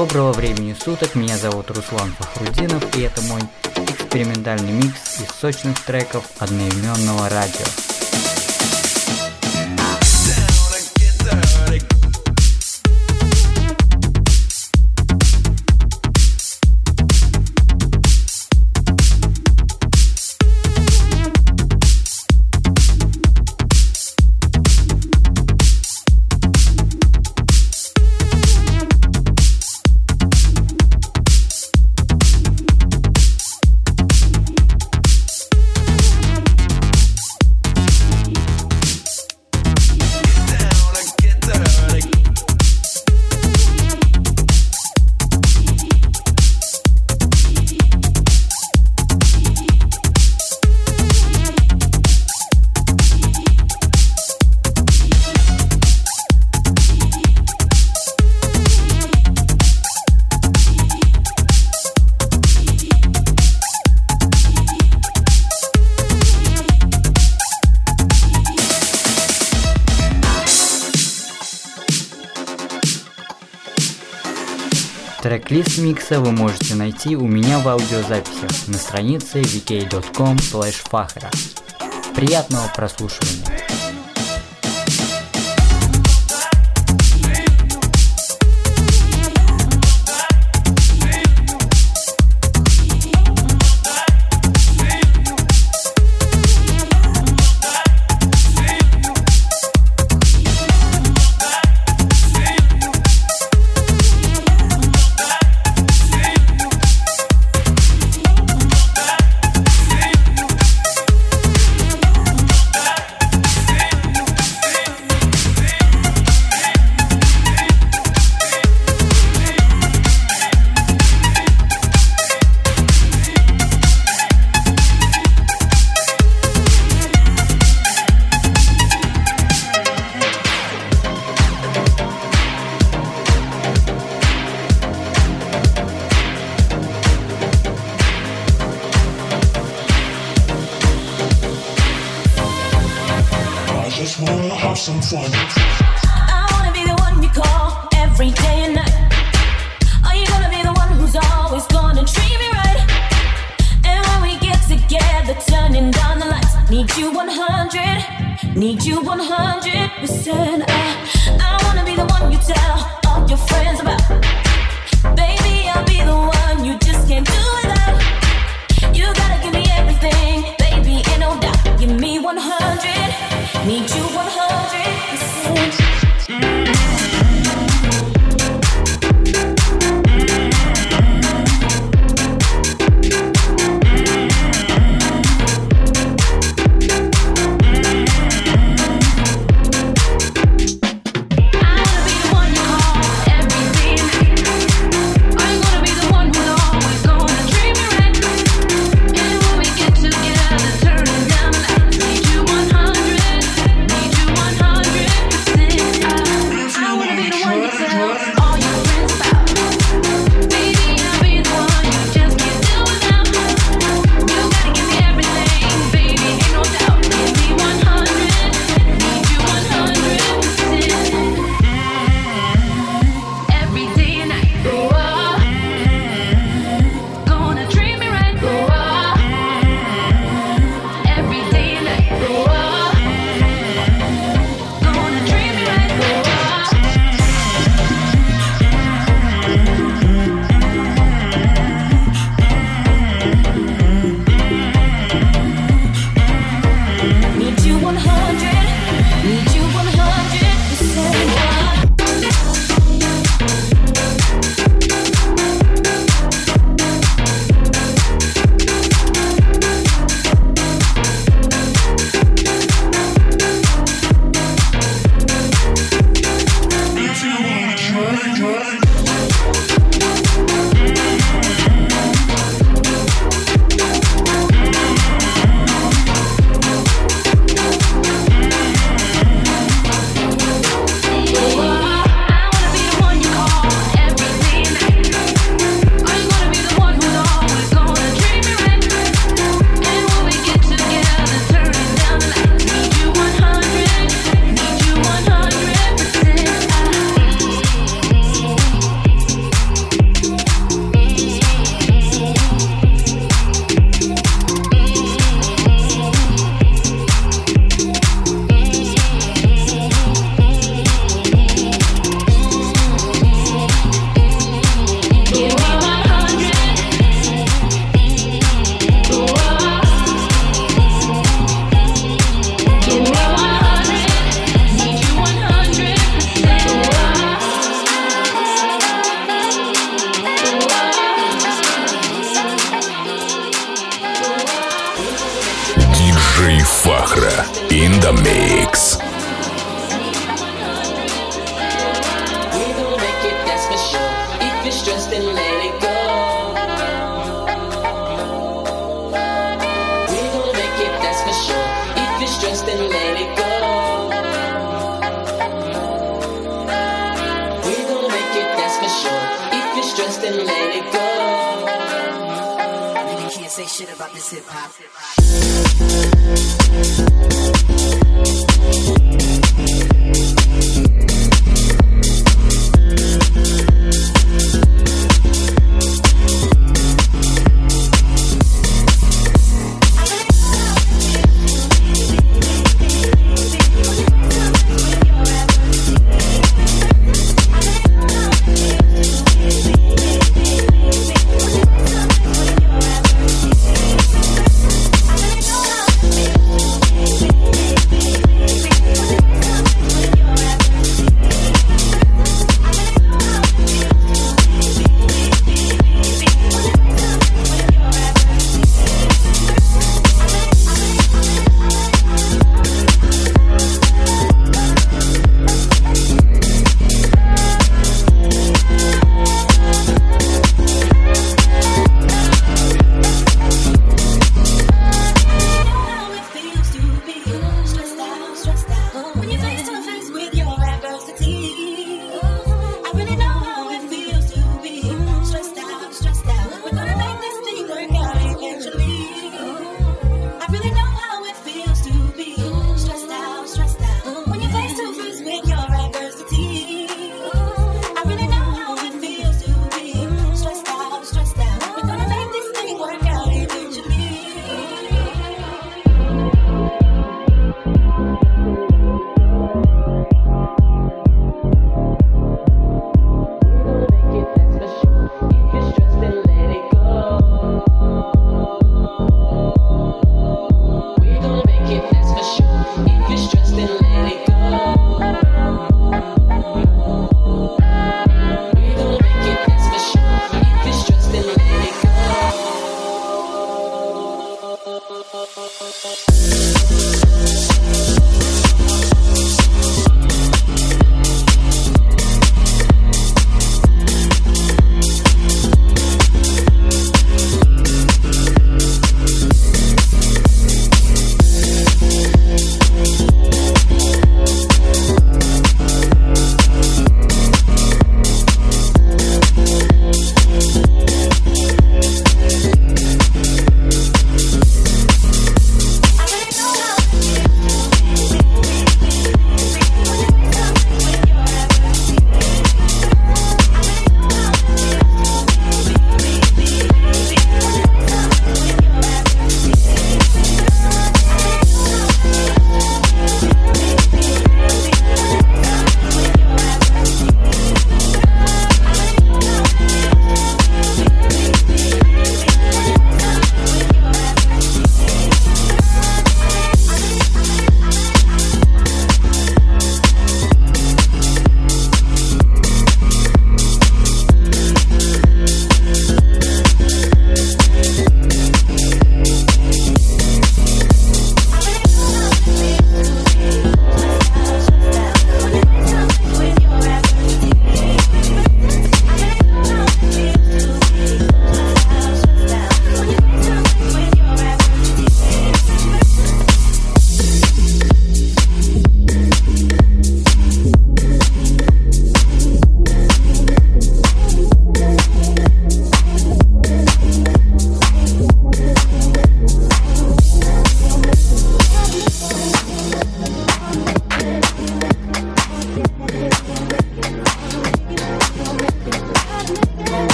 Доброго времени суток, меня зовут Руслан Фахрудинов и это мой экспериментальный микс из сочных треков одноименного радио. Трек-лист микса вы можете найти у меня в аудиозаписях на странице vk.com. Приятного прослушивания! the mix. Make it, that's for sure. If you're stressed, then let it go. We make it, that's for sure. If you're stressed, then let it go. We make it, that's for sure. If you're stressed, then let it go. can say shit about this hip hop.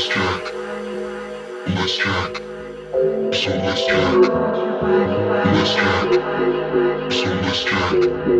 let's Must Let's track. So let's track. Let's. So let's.